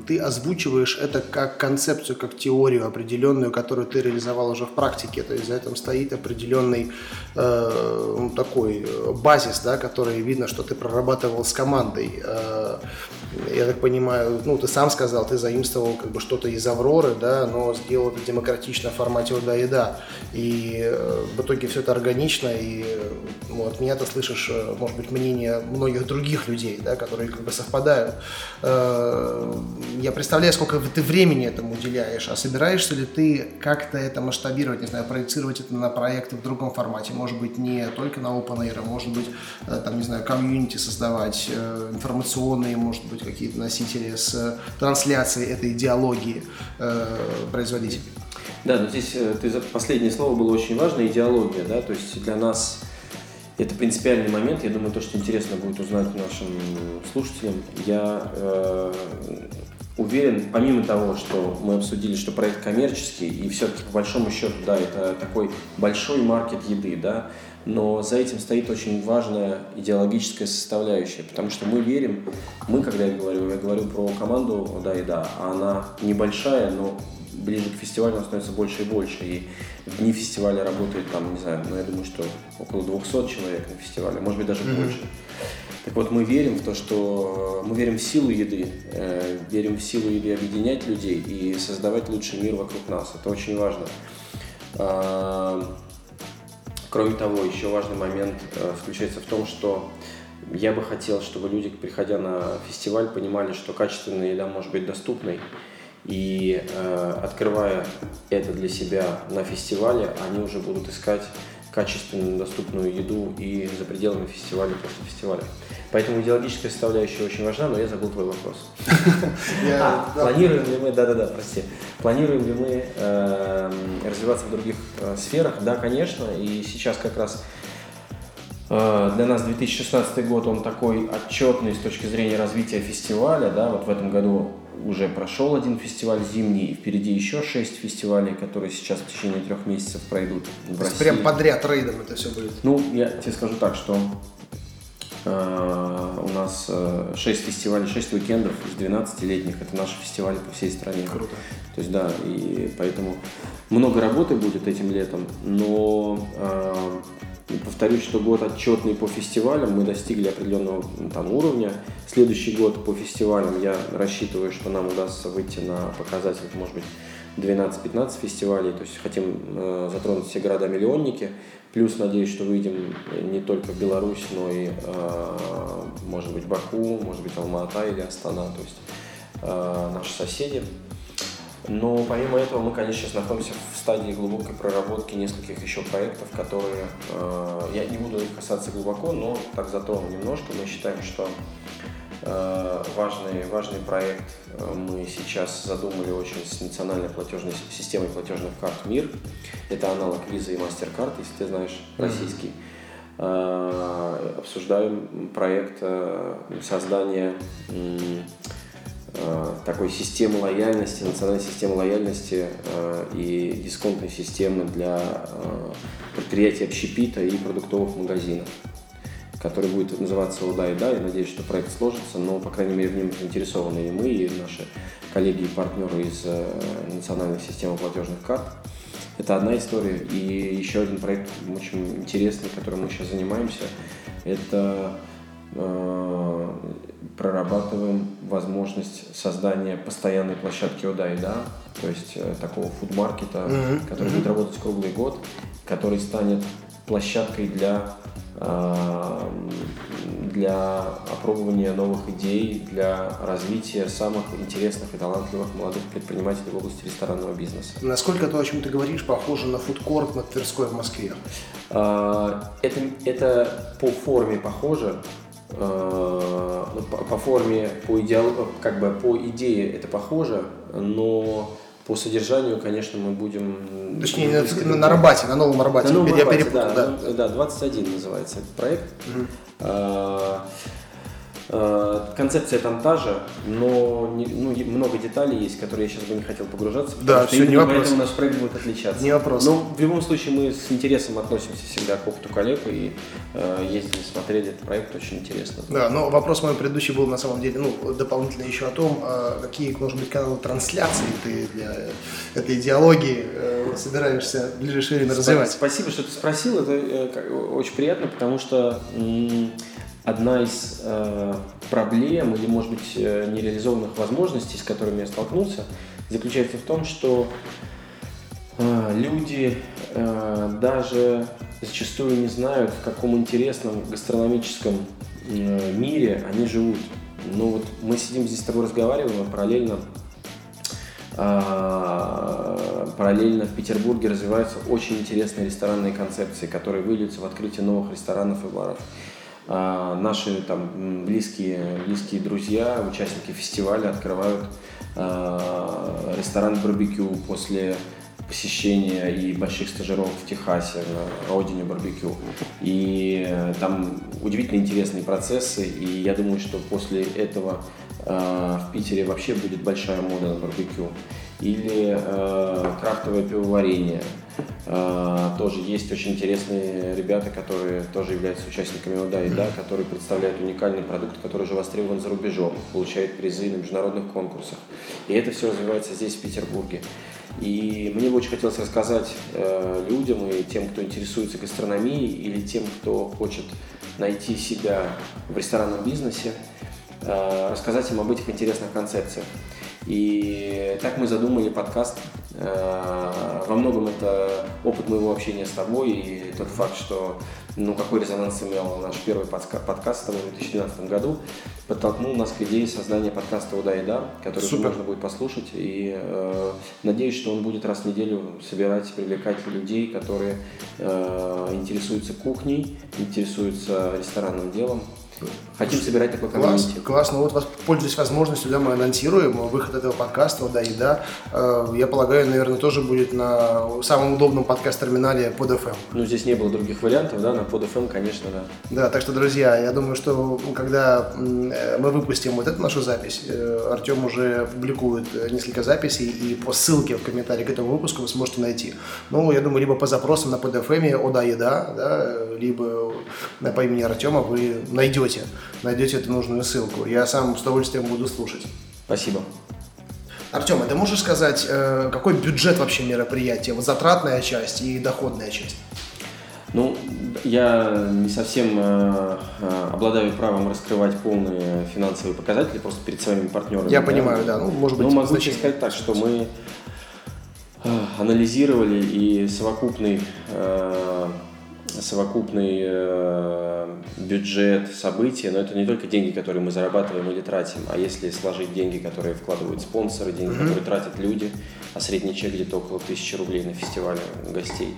ты озвучиваешь это как концепцию, как теорию определенную, которую ты реализовал уже в практике. То есть за этим стоит определенный э, ну, такой базис, да, который видно, что ты прорабатывал с командой. Э, я так понимаю, ну ты сам сказал, ты заимствовал как бы что-то из Авроры, да, но сделал это демократично в формате «да и да». И э, в итоге все это органично, и ну, от меня ты слышишь, э, может быть, мнение многих других людей, да, которые как бы совпадают. Э, я представляю, сколько ты времени этому уделяешь, а собираешься ли ты как-то это масштабировать, не знаю, проецировать это на проекты в другом формате, может быть, не только на Open Air, а может быть, э, там, не знаю, комьюнити создавать, э, информационные, может быть, какие-то носители с трансляцией этой идеологии э, производить. Да, но здесь ты, последнее слово было очень важно, идеология, да, то есть для нас это принципиальный момент. Я думаю, то, что интересно будет узнать нашим слушателям. Я уверен, помимо того, что мы обсудили, что проект коммерческий, и все-таки по большому счету, да, это такой большой маркет еды, да, но за этим стоит очень важная идеологическая составляющая, потому что мы верим, мы, когда я говорю, я говорю про команду «Да и да», а она небольшая, но ближе к фестивалю она становится больше и больше, и в дни фестиваля работает там, не знаю, ну я думаю, что около 200 человек на фестивале, может быть даже mm-hmm. больше. Так вот, мы верим в то, что мы верим в силу еды, э, верим в силу еды объединять людей и создавать лучший мир вокруг нас. Это очень важно. А, кроме того, еще важный момент э, заключается в том, что я бы хотел, чтобы люди, приходя на фестиваль, понимали, что качественная еда может быть доступной. И э, открывая это для себя на фестивале, они уже будут искать качественную, доступную еду и за пределами фестиваля, после фестиваля. Поэтому идеологическая составляющая очень важна, но я забыл твой вопрос. [LAUGHS] А, планируем ли мы, да-да-да, прости, планируем ли мы эм, развиваться в других э, сферах? Да, конечно, и сейчас как раз э, для нас 2016 год, он такой отчетный с точки зрения развития фестиваля, да, вот в этом году уже прошел один фестиваль зимний, и впереди еще шесть фестивалей, которые сейчас в течение трех месяцев пройдут в России. Прям подряд рейдом это все будет? Ну, я тебе скажу так, что Э, у нас 6 фестивалей, 6 уикендов из 12-летних. Это наши фестивали по всей стране. Круто. То есть, да, и поэтому много работы будет этим летом, но повторюсь, что год отчетный по фестивалям, мы достигли определенного там, уровня. Следующий год по фестивалям я рассчитываю, что нам удастся выйти на показатель, может быть, 12-15 фестивалей, то есть хотим э, затронуть все города-миллионники, плюс надеюсь, что выйдем не только в Беларусь, но и, э, может быть, Баку, может быть, Алма-Ата или Астана, то есть э, наши соседи. Но помимо этого мы, конечно, сейчас находимся в стадии глубокой проработки нескольких еще проектов, которые, э, я не буду их касаться глубоко, но так затрону немножко. Мы считаем, что Э, важный, важный проект э, мы сейчас задумали очень с национальной платежной системой платежных карт МИР. Это аналог Visa и MasterCard, если ты знаешь, российский. Mm-hmm. Обсуждаем проект создания такой системы лояльности, национальной системы лояльности и дисконтной системы для предприятий общепита и продуктовых магазинов который будет называться «Уда и да». Я надеюсь, что проект сложится, но, по крайней мере, в нем заинтересованы и мы, и наши коллеги и партнеры из э, национальной системы платежных карт. Это одна история. И еще один проект очень интересный, которым мы сейчас занимаемся, это э, прорабатываем возможность создания постоянной площадки ОДА и да, то есть э, такого фудмаркета, mm-hmm. который mm-hmm. будет работать круглый год, который станет площадкой для для опробования новых идей, для развития самых интересных и талантливых молодых предпринимателей в области ресторанного бизнеса. Насколько то, о чем ты говоришь, похоже на фудкорт на Тверской в Москве? А, это, это по форме похоже, а, ну, по, по форме, по идеологии, как бы по идее это похоже, но по содержанию, конечно, мы будем... Точнее, на, на Арбате, на Новом Арбате. На Новом Арбате, да, да. да, 21 называется этот проект. Угу. Э, концепция там та же, но не, ну, много деталей есть, которые я сейчас бы не хотел погружаться. Да, все, не вопрос. Поэтому наш проект будет отличаться. Не вопрос. Но в любом случае мы с интересом относимся всегда к опыту коллег и э, ездили, смотрели этот проект, очень интересно. Да, но вопрос мой предыдущий был на самом деле, ну, дополнительно еще о том, э, какие, может быть, каналы трансляции ты для этой идеологии э, собираешься в ближайшее время развивать. Спасибо, что ты спросил, это э, очень приятно, потому что одна из э, проблем или, может быть, э, нереализованных возможностей, с которыми я столкнулся, заключается в том, что э, люди э, даже зачастую не знают, в каком интересном гастрономическом э, мире они живут. Ну вот мы сидим здесь с тобой разговариваем, а параллельно а, параллельно в Петербурге развиваются очень интересные ресторанные концепции, которые выльются в открытие новых ресторанов и баров. А, наши там близкие, близкие друзья, участники фестиваля открывают а, ресторан барбекю после посещения и больших стажировок в Техасе, на родине барбекю. И э, там удивительно интересные процессы, и я думаю, что после этого э, в Питере вообще будет большая мода на барбекю. Или э, крафтовое пивоварение – а, тоже есть очень интересные ребята, которые тоже являются участниками ОДА и ДА, которые представляют уникальный продукт, который уже востребован за рубежом, получает призы на международных конкурсах. И это все развивается здесь, в Петербурге. И мне бы очень хотелось рассказать э, людям и тем, кто интересуется гастрономией, или тем, кто хочет найти себя в ресторанном бизнесе, э, рассказать им об этих интересных концепциях. И так мы задумали подкаст. Э, во многом это опыт моего общения с тобой и тот факт, что ну, какой резонанс имел наш первый подкаст в 2012 году, подтолкнул нас к идее создания подкаста «Уда и да», который Супер. можно будет послушать. И э, надеюсь, что он будет раз в неделю собирать, привлекать людей, которые э, интересуются кухней, интересуются ресторанным делом, Хотим собирать такой Класс, классно. Вот, пользуясь возможностью, да, мы анонсируем выход этого подкаста, да, и да. Э, я полагаю, наверное, тоже будет на самом удобном подкаст-терминале под FM. Ну, здесь не было других вариантов, да, на под FM, конечно, да. Да, так что, друзья, я думаю, что когда э, мы выпустим вот эту нашу запись, э, Артем уже публикует несколько записей, и по ссылке в комментарии к этому выпуску вы сможете найти. Ну, я думаю, либо по запросам на под FM, о да, еда, да, либо по имени Артема вы найдете найдете эту нужную ссылку. Я сам с удовольствием буду слушать. Спасибо. Артем, а ты можешь сказать, э, какой бюджет вообще мероприятия? Вот затратная часть и доходная часть? Ну, я не совсем э, э, обладаю правом раскрывать полные финансовые показатели просто перед своими партнерами. Я да? понимаю, да. Ну, может быть, Но могу значение. сказать так, что мы анализировали и совокупный э, совокупный э, бюджет события, но это не только деньги, которые мы зарабатываем или тратим, а если сложить деньги, которые вкладывают спонсоры, деньги, mm-hmm. которые тратят люди, а средний чек где-то около тысячи рублей на фестивале гостей,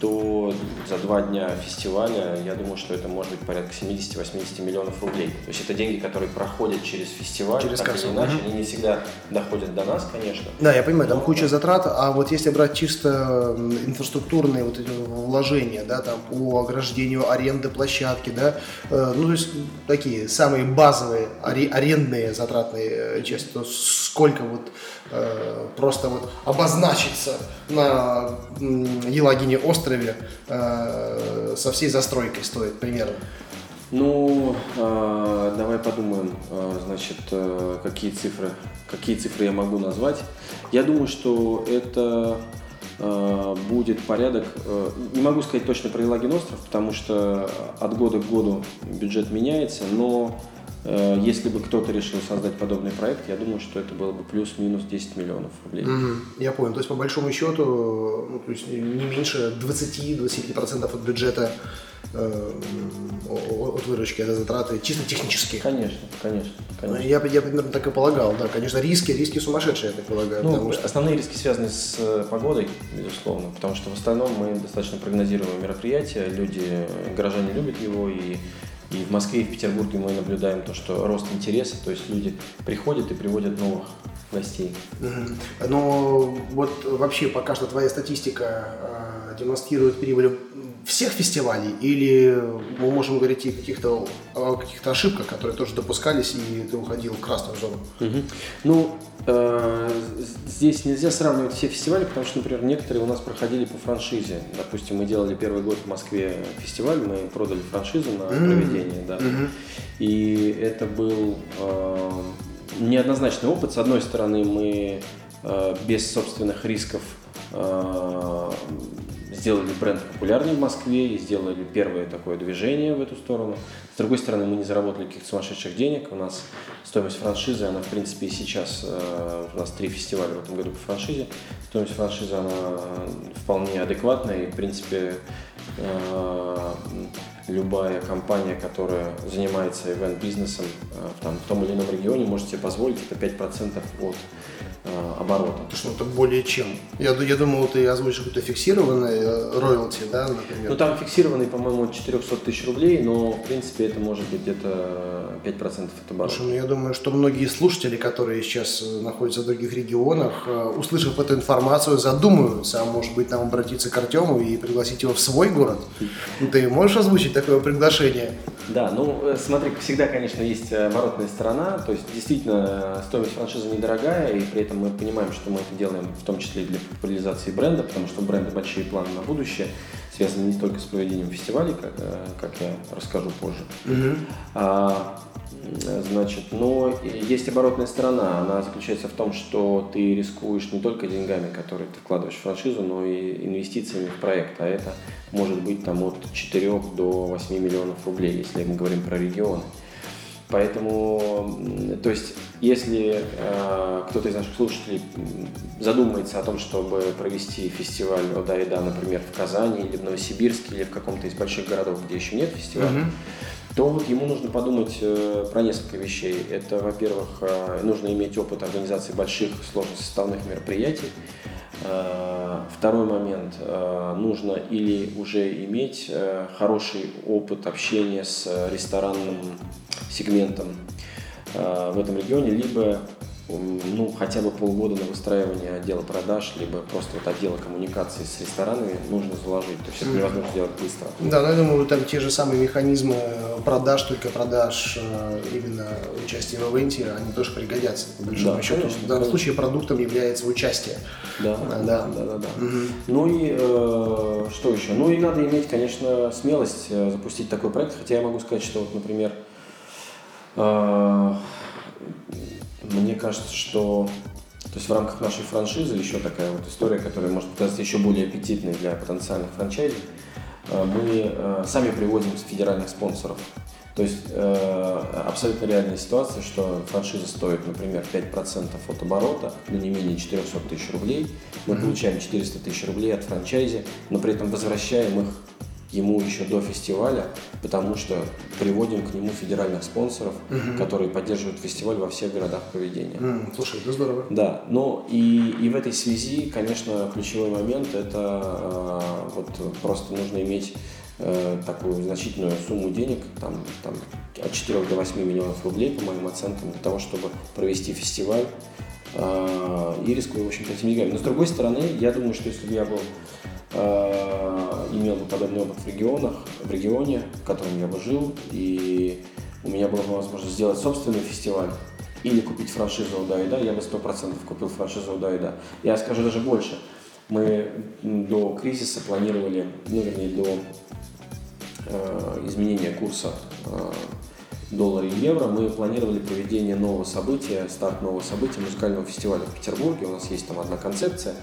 то за два дня фестиваля, я думаю, что это может быть порядка 70-80 миллионов рублей. То есть это деньги, которые проходят через фестиваль, через так кассу. или иначе, угу. они не всегда доходят до нас, конечно. Да, я понимаю, там куча затрат, а вот если брать чисто инфраструктурные вот эти вложения, да, там по ограждению аренды площадки, да, э, ну то есть такие самые базовые арендные затратные э, части, то сколько вот Э, просто вот обозначиться на Елагине острове э, со всей застройкой стоит примерно? Ну, э, давай подумаем, э, значит, э, какие цифры, какие цифры я могу назвать. Я думаю, что это э, будет порядок. Э, не могу сказать точно про Елагин остров, потому что от года к году бюджет меняется, но если бы кто-то решил создать подобный проект, я думаю, что это было бы плюс-минус 10 миллионов рублей. Угу, я понял. То есть, по большому счету, ну, то есть не меньше 20-25% от бюджета э, от выручки, это затраты чисто технические. Конечно, конечно. конечно. Я, я примерно так и полагал, да. Конечно, риски, риски сумасшедшие, я так полагаю. Ну, что... Основные риски связаны с э, погодой, безусловно, потому что в остальном мы достаточно прогнозируем мероприятие, люди, горожане любят его, и и в Москве, и в Петербурге мы наблюдаем то, что рост интереса, то есть люди приходят и приводят новых гостей. Но вот вообще пока что твоя статистика э, демонстрирует прибыль всех фестивалей или мы можем говорить и каких-то о каких-то ошибках, которые тоже допускались и ты уходил в красную зону? Угу. Ну, э, здесь нельзя сравнивать все фестивали, потому что, например, некоторые у нас проходили по франшизе. Допустим, мы делали первый год в Москве фестиваль, мы продали франшизу на mm-hmm. проведение, да. Mm-hmm. И это был э, неоднозначный опыт. С одной стороны, мы э, без собственных рисков э, сделали бренд популярный в Москве и сделали первое такое движение в эту сторону. С другой стороны, мы не заработали каких-то сумасшедших денег. У нас стоимость франшизы, она в принципе и сейчас, э, у нас три фестиваля в этом году по франшизе. Стоимость франшизы, она вполне адекватная и в принципе э, любая компания, которая занимается ивент-бизнесом э, там, в том или ином регионе, может себе позволить это 5% от оборота. То что это более чем. Я, я думал, ты озвучишь какой-то фиксированный э, роялти, да, например? Ну, там фиксированный, по-моему, 400 тысяч рублей, но, в принципе, это может быть где-то 5% от оборота. Слушай, ну, я думаю, что многие слушатели, которые сейчас э, находятся в других регионах, услышав эту информацию, задумаются, а может быть, нам обратиться к Артему и пригласить его в свой город. Ты можешь озвучить такое приглашение? Да, ну, смотри, всегда, конечно, есть оборотная сторона, то есть, действительно, стоимость франшизы недорогая, и при этом мы понимаем, что мы это делаем в том числе и для популяризации бренда, потому что у бренда большие планы на будущее, связаны не только с проведением фестивалей, как, э, как я расскажу позже. Mm-hmm. А, значит, но есть оборотная сторона. Она заключается в том, что ты рискуешь не только деньгами, которые ты вкладываешь в франшизу, но и инвестициями в проект. А это может быть там от 4 до 8 миллионов рублей, если мы говорим про регионы. Поэтому, то есть, если э, кто-то из наших слушателей задумается о том, чтобы провести фестиваль «Ода и да», например, в Казани или в Новосибирске или в каком-то из больших городов, где еще нет фестиваля, mm-hmm. То вот ему нужно подумать э, про несколько вещей. Это, во-первых, э, нужно иметь опыт организации больших сложносоставных мероприятий. Э, второй момент. Нужно или уже иметь хороший опыт общения с ресторанным сегментом в этом регионе, либо ну, хотя бы полгода на выстраивание отдела продаж, либо просто вот отдела коммуникации с ресторанами нужно заложить. То есть это невозможно сделать быстро. Да, но я думаю, там те же самые механизмы продаж, только продаж э, именно участия в ивенте, они тоже пригодятся, по большому да, счету. Конечно, в данном случае продуктом является участие. Да, да, да, да. да, да. Угу. Ну и э, что еще? Ну и надо иметь, конечно, смелость э, запустить такой проект, хотя я могу сказать, что вот, например, э, мне кажется, что то есть в рамках нашей франшизы еще такая вот история, которая может показаться еще более аппетитной для потенциальных франчайзи. Э, мы э, сами приводим федеральных спонсоров. То есть э, абсолютно реальная ситуация, что франшиза стоит, например, 5% от оборота, но не менее 400 тысяч рублей. Мы получаем 400 тысяч рублей от франчайзи, но при этом возвращаем их ему еще до фестиваля, потому что приводим к нему федеральных спонсоров, угу. которые поддерживают фестиваль во всех городах проведения. Mm, слушай, это здорово. Да, но и, и в этой связи, конечно, ключевой момент это э, вот просто нужно иметь э, такую значительную сумму денег, там, там от 4 до 8 миллионов рублей, по моим оценкам, для того, чтобы провести фестиваль. Э, и рискую, в общем-то, этим деньгами. Но с другой стороны, я думаю, что если бы я был имел бы подобный опыт в регионах, в регионе, в котором я бы жил, и у меня была бы возможность сделать собственный фестиваль или купить франшизу «Уда и да», я бы сто процентов купил франшизу «Уда и да». Я скажу даже больше. Мы до кризиса планировали, ну, вернее, до э, изменения курса э, доллара и евро, мы планировали проведение нового события, старт нового события, музыкального фестиваля в Петербурге. У нас есть там одна концепция,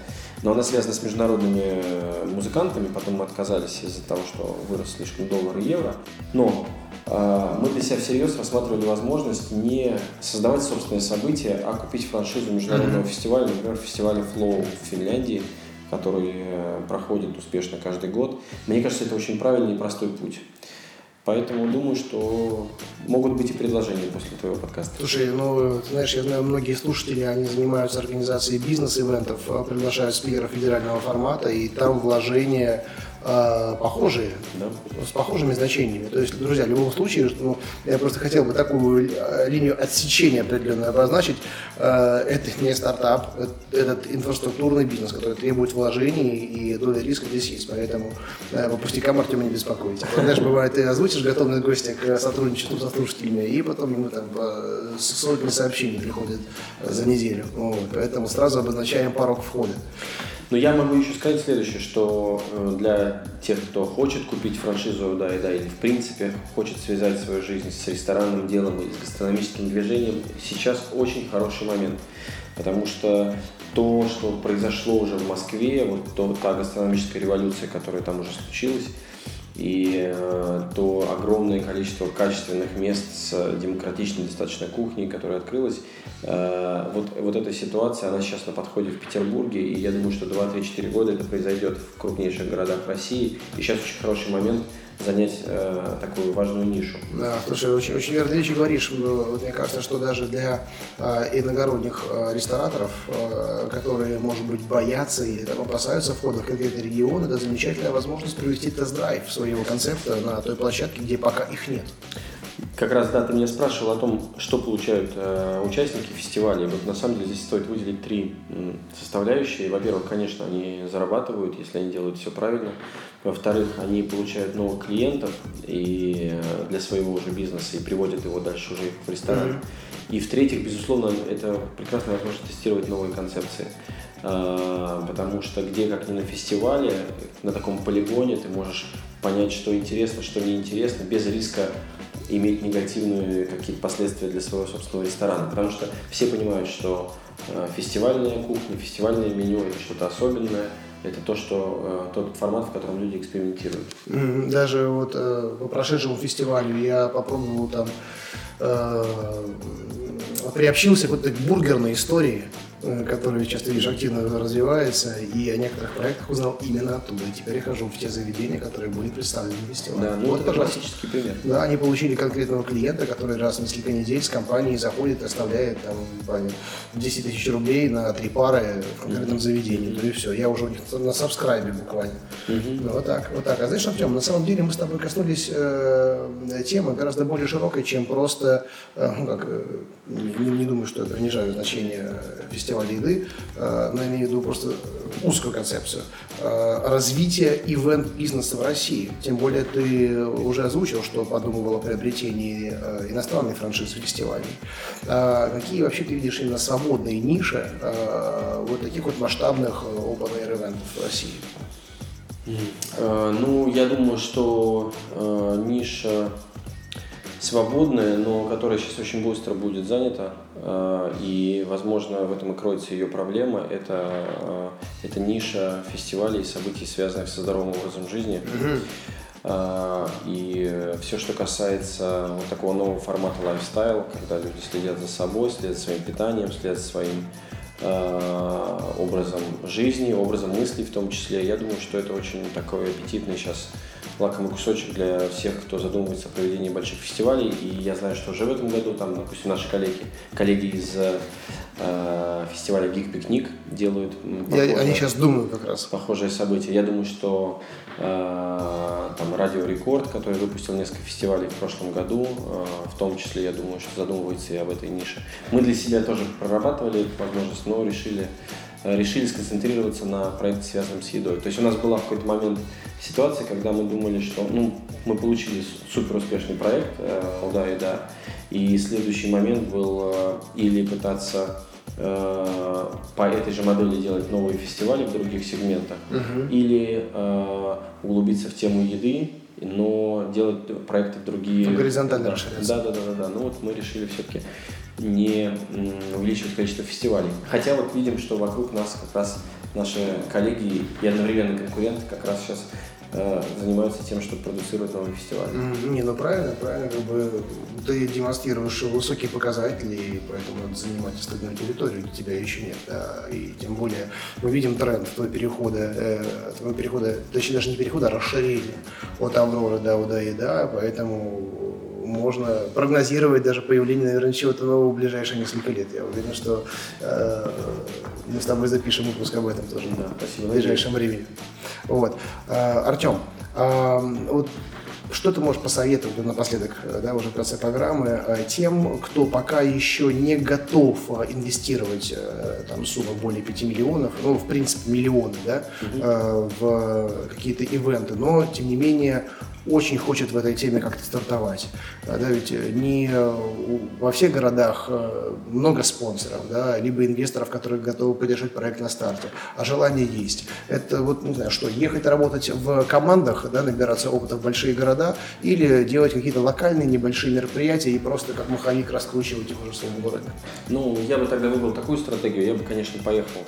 но она связана с международными э, музыкантами. Потом мы отказались из-за того, что вырос слишком доллар и евро. Но э, мы для себя всерьез рассматривали возможность не создавать собственное событие, а купить франшизу международного mm-hmm. фестиваля, например, фестиваля Flow в Финляндии, который э, проходит успешно каждый год. Мне кажется, это очень правильный и простой путь. Поэтому думаю, что могут быть и предложения после твоего подкаста. Слушай, ну, знаешь, я знаю, многие слушатели, они занимаются организацией бизнес-ивентов, а приглашают спикеров федерального формата, и там вложения э, похожие, да. с похожими значениями. То есть, друзья, в любом случае, ну, я просто хотел бы такую э, линию отсечения определенно обозначить. Э, это не стартап, этот инфраструктурный бизнес, который требует вложений, и доля риска здесь есть. Поэтому э, по пустякам Артема не беспокойтесь. Знаешь, бывает, ты озвучишь готовность гостя к сотрудничеству со слушателями, и потом ему там сотни сообщений приходят за неделю. Вот. Поэтому сразу обозначаем порог входа. Но я могу еще сказать следующее, что э, для тех, кто хочет купить франшизу да и да, или в принципе хочет связать свою жизнь с ресторанным делом и с гастрономическим движением, сейчас очень хороший момент. Потому что то, что произошло уже в Москве, вот то, та гастрономическая революция, которая там уже случилась, и э, то огромное количество качественных мест с демократичной достаточно кухней, которая открылась, э, вот, вот эта ситуация, она сейчас на подходе в Петербурге, и я думаю, что 2-3-4 года это произойдет в крупнейших городах России, и сейчас очень хороший момент занять э, такую важную нишу. Да, слушай, очень, очень верно речи говоришь. Мне кажется, что даже для э, иногородних э, рестораторов, э, которые, может быть, боятся или там, опасаются входа в конкретный регион, это замечательная возможность провести тест-драйв своего концепта на той площадке, где пока их нет. Как раз, да, ты меня спрашивал о том, что получают э, участники фестиваля. Вот на самом деле здесь стоит выделить три составляющие. Во-первых, конечно, они зарабатывают, если они делают все правильно. Во-вторых, они получают новых клиентов и э, для своего уже бизнеса и приводят его дальше уже в ресторан. Mm-hmm. И в-третьих, безусловно, это прекрасная возможность тестировать новые концепции. А, потому что где, как ни на фестивале, на таком полигоне ты можешь понять, что интересно, что неинтересно, без риска иметь негативные какие-то последствия для своего собственного ресторана. Потому что все понимают, что э, фестивальная кухня, фестивальное меню – это что-то особенное – это то, что э, тот формат, в котором люди экспериментируют. Даже вот э, по прошедшему фестивалю я попробовал там э, приобщился к вот этой бургерной истории. Э, который сейчас, видишь, активно развивается, и о некоторых проектах узнал именно оттуда. И теперь я хожу в те заведения, которые были представлены в фестивале. Да, ну вот, это классический пример. Да, они получили конкретного клиента, который раз в несколько недель с компанией заходит и оставляет там 10 тысяч рублей на три пары в конкретном заведении. То и все. Я уже у них на сабскрайбе буквально. Mm-hmm. Ну, вот так, вот так. А знаешь, Артем, на самом деле мы с тобой коснулись э, темы гораздо более широкой, чем просто, э, ну как, э, не, не думаю, что это принижает значение фестиваля еды, э, но имею в виду просто узкую концепцию. Э, развитие ивент-бизнеса в России. Тем более ты уже озвучил, что подумывал о приобретении э, иностранной франшизы фестивалей. Какие вообще ты видишь именно свободные ниши вот таких вот масштабных open-air ивентов в России? Ну, я думаю, что ниша свободная, но которая сейчас очень быстро будет занята, э, и, возможно, в этом и кроется ее проблема, это, э, это ниша фестивалей и событий, связанных со здоровым образом жизни. Э, и все, что касается вот такого нового формата лайфстайл, когда люди следят за собой, следят за своим питанием, следят за своим образом жизни, образом мыслей в том числе. Я думаю, что это очень такой аппетитный сейчас лакомый кусочек для всех, кто задумывается о проведении больших фестивалей. И я знаю, что уже в этом году, там, допустим, наши коллеги, коллеги из э, фестиваля Geek Пикник делают похожие, Они сейчас думают как раз. Похожие события. Я думаю, что э, там Радио Рекорд, который выпустил несколько фестивалей в прошлом году, э, в том числе, я думаю, что задумывается и об этой нише. Мы для себя тоже прорабатывали эту возможность, но решили решили сконцентрироваться на проекте, связанном с едой. То есть у нас была в какой-то момент ситуация, когда мы думали, что ну, мы получили супер успешный проект э, «Уда и да», и следующий момент был э, или пытаться э, по этой же модели делать новые фестивали в других сегментах, uh-huh. или э, углубиться в тему еды, но делать проекты в другие... Горизонтально да, да, да, да, да, да. Ну вот мы решили все-таки не увеличивать количество фестивалей. Хотя вот видим, что вокруг нас как раз наши коллеги и одновременно конкуренты как раз сейчас Э, занимаются тем, чтобы продуцировать новые фестивали. Не, ну правильно, правильно, как бы ты демонстрируешь высокие показатели, и поэтому надо занимать остальную территорию, где тебя еще нет. Да. И тем более мы видим тренд твоего перехода, э, твоего перехода, точнее даже не перехода, а расширения от Авроры до УДАИ, да, поэтому можно прогнозировать даже появление, наверное, чего-то нового в ближайшие несколько лет. Я уверен, что э, мы с тобой запишем выпуск об этом тоже да, спасибо, в ближайшем времени. Вот. Э, Артем, э, вот что ты можешь посоветовать напоследок, да, уже в конце программы, э, тем, кто пока еще не готов э, инвестировать э, там, сумму более 5 миллионов, ну, в принципе, миллионы, да, угу. в какие-то ивенты, но, тем не менее, очень хочет в этой теме как-то стартовать. Да, ведь не во всех городах много спонсоров, да, либо инвесторов, которые готовы поддержать проект на старте, а желание есть. Это вот, не знаю, что, ехать работать в командах, да, набираться опыта в большие города, или делать какие-то локальные небольшие мероприятия и просто как маховик раскручивать их уже в своем городе? Ну, я бы тогда выбрал такую стратегию, я бы, конечно, поехал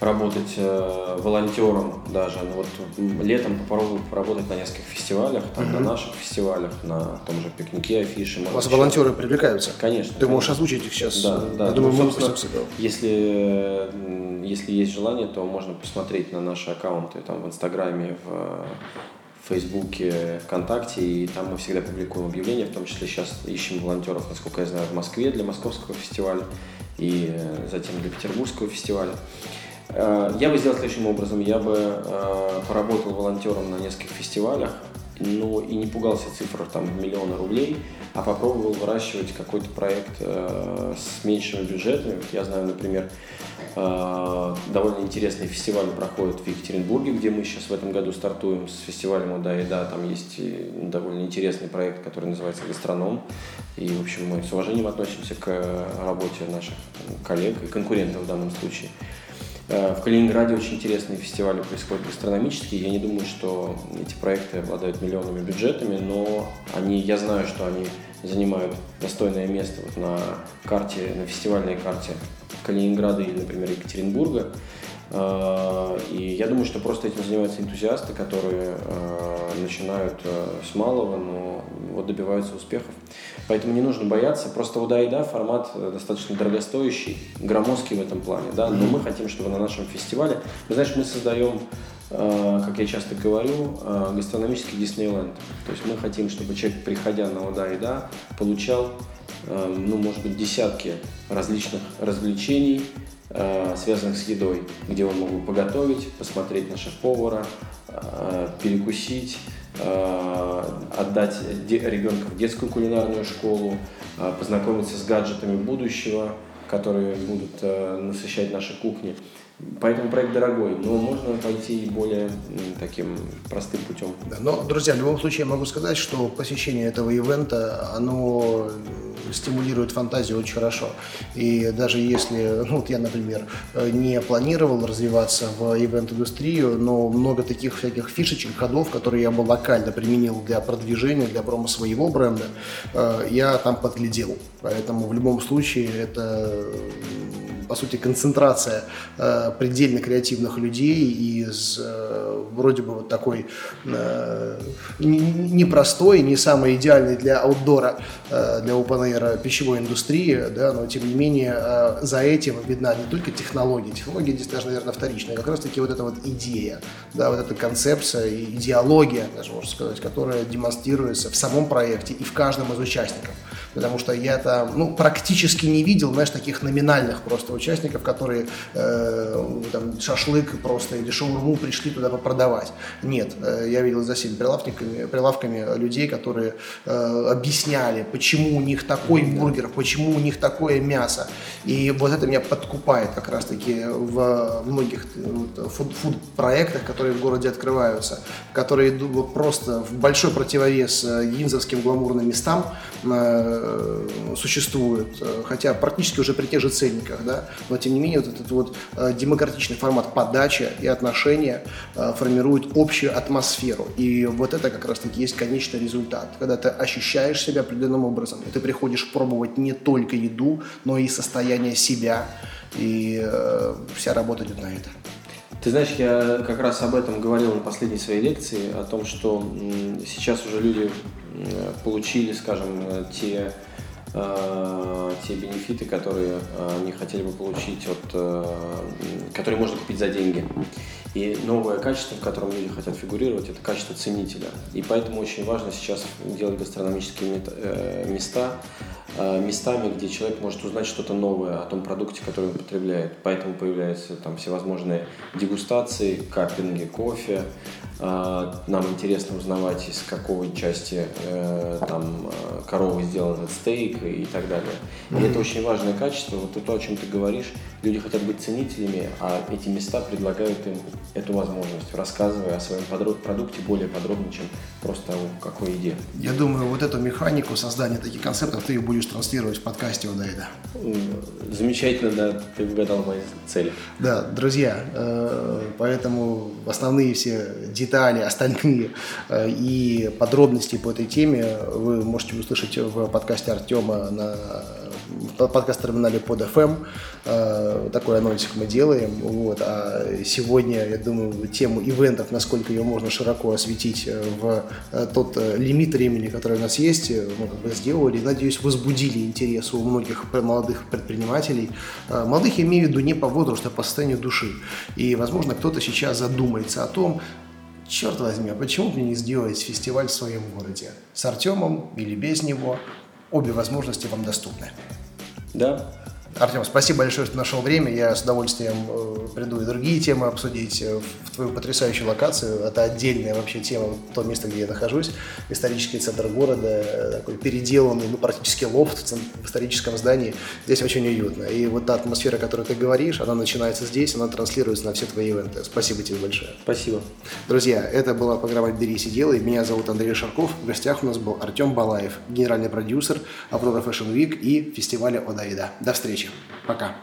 работать э, волонтером даже. Ну, вот летом попробовал поработать на нескольких фестивалях, там, mm-hmm. на наших фестивалях, на том же пикнике, афише. У вас еще... волонтеры привлекаются? Конечно. Ты можешь озвучить их сейчас? Да, да. Я думаю, ну, мы выпустим если, если есть желание, то можно посмотреть на наши аккаунты там, в Инстаграме, в в Фейсбуке, ВКонтакте, и там мы всегда публикуем объявления, в том числе сейчас ищем волонтеров, насколько я знаю, в Москве для московского фестиваля и затем для петербургского фестиваля. Э, я бы сделал следующим образом. Я бы э, поработал волонтером на нескольких фестивалях, но и не пугался цифр там в миллионы рублей, а попробовал выращивать какой-то проект э, с меньшими бюджетами. Я знаю, например, довольно интересный фестиваль проходит в Екатеринбурге, где мы сейчас в этом году стартуем с фестивалем «Да и да». Там есть довольно интересный проект, который называется «Гастроном». И, в общем, мы с уважением относимся к работе наших коллег и конкурентов в данном случае. Э, в Калининграде очень интересные фестивали происходят гастрономические. Я не думаю, что эти проекты обладают миллионными бюджетами, но они, я знаю, что они занимают достойное место вот на карте, на фестивальной карте Калининграда или, например, Екатеринбурга. Э, и я думаю, что просто этим занимаются энтузиасты, которые начинают с малого, но вот добиваются успехов. Поэтому не нужно бояться. Просто уда и да формат достаточно дорогостоящий, громоздкий в этом плане, да. Но мы хотим, чтобы на нашем фестивале, вы знаешь, мы создаем Э, как я часто говорю, э, гастрономический Диснейленд. То есть мы хотим, чтобы человек, приходя на Ода и Да, получал, э, ну, может быть, десятки различных развлечений, связанных с едой, где он мог бы поготовить, посмотреть на шеф-повара, перекусить, отдать ребенка в детскую кулинарную школу, познакомиться с гаджетами будущего, которые будут насыщать наши кухни. Поэтому проект дорогой, но можно пойти более таким простым путем. Да, но, друзья, в любом случае я могу сказать, что посещение этого ивента, оно стимулирует фантазию очень хорошо. И даже если, ну вот я, например, не планировал развиваться в ивент-индустрию, но много таких всяких фишечек, ходов, которые я бы локально применил для продвижения, для промо своего бренда, э, я там подглядел. Поэтому в любом случае это по сути, концентрация э, предельно креативных людей из э, вроде бы вот такой э, непростой, не самый идеальный для аутдора, э, для open air пищевой индустрии, да, но тем не менее э, за этим видна не только технология, технология здесь даже, наверное, вторичная, как раз таки вот эта вот идея, да, вот эта концепция, идеология, даже можно сказать, которая демонстрируется в самом проекте и в каждом из участников потому что я там, ну, практически не видел, знаешь, таких номинальных просто участников, которые э, там шашлык просто или шаурму пришли туда продавать. Нет, э, я видел за всеми прилавками, прилавками людей, которые э, объясняли, почему у них такой бургер, почему у них такое мясо. И вот это меня подкупает как раз-таки в многих фуд-проектах, которые в городе открываются, которые идут просто в большой противовес гинзовским гламурным местам, э, Э, существует, э, хотя практически уже при тех же ценниках, да, но тем не менее вот этот вот э, демократичный формат подачи и отношения формирует общую атмосферу. И вот это как раз-таки есть конечный результат, когда ты ощущаешь себя определенным образом, и ты приходишь пробовать не только еду, но и состояние себя, и вся работа идет на это. Ты знаешь, я как раз об этом говорил на последней своей лекции, о том, что сейчас уже люди получили, скажем, те, э, те бенефиты, которые они хотели бы получить от, э, которые можно купить за деньги. И новое качество, в котором люди хотят фигурировать, это качество ценителя. И поэтому очень важно сейчас делать гастрономические э, места, Э, местами, где человек может узнать что-то новое о том продукте, который он потребляет. Поэтому появляются там всевозможные дегустации, каппинги, кофе. Э, нам интересно узнавать, из какой части э, там коровы сделан этот стейк и так далее. И это очень важное качество. Вот то, о чем ты говоришь, люди хотят быть ценителями, а эти места предлагают им эту возможность, рассказывая о своем продукте более подробно, чем просто о какой еде. Я думаю, вот эту механику создания таких концептов ты будешь транслировать в подкасте Удайда. Замечательно, да, ты угадал мои цели. Да, друзья, э, поэтому основные все детали, остальные э, и подробности по этой теме вы можете услышать в подкасте Артема на подкаст-терминале под FM. Э, такой анонсик мы делаем. Вот. А сегодня, я думаю, тему ивентов, насколько ее можно широко осветить э, в э, тот лимит времени, который у нас есть, мы как бы сделали. Надеюсь, возбудили интерес у многих молодых предпринимателей. Молодых я имею в виду не по возрасту, а по состоянию души. И, возможно, кто-то сейчас задумается о том, черт возьми, а почему бы не сделать фестиваль в своем городе? С Артемом или без него? Обе возможности вам доступны. Да, Артем, спасибо большое, что нашел время. Я с удовольствием э, приду и другие темы обсудить э, в твою потрясающую локацию. Это отдельная вообще тема, то место, где я нахожусь. Исторический центр города, э, такой переделанный, ну, практически лофт в историческом здании. Здесь очень уютно. И вот та атмосфера, о которой ты говоришь, она начинается здесь, она транслируется на все твои ивенты. Спасибо тебе большое. Спасибо. Друзья, это была программа «Берись и делай». Меня зовут Андрей Шарков. В гостях у нас был Артем Балаев, генеральный продюсер Аврора Fashion Week и фестиваля Одаида. До встречи. Пока.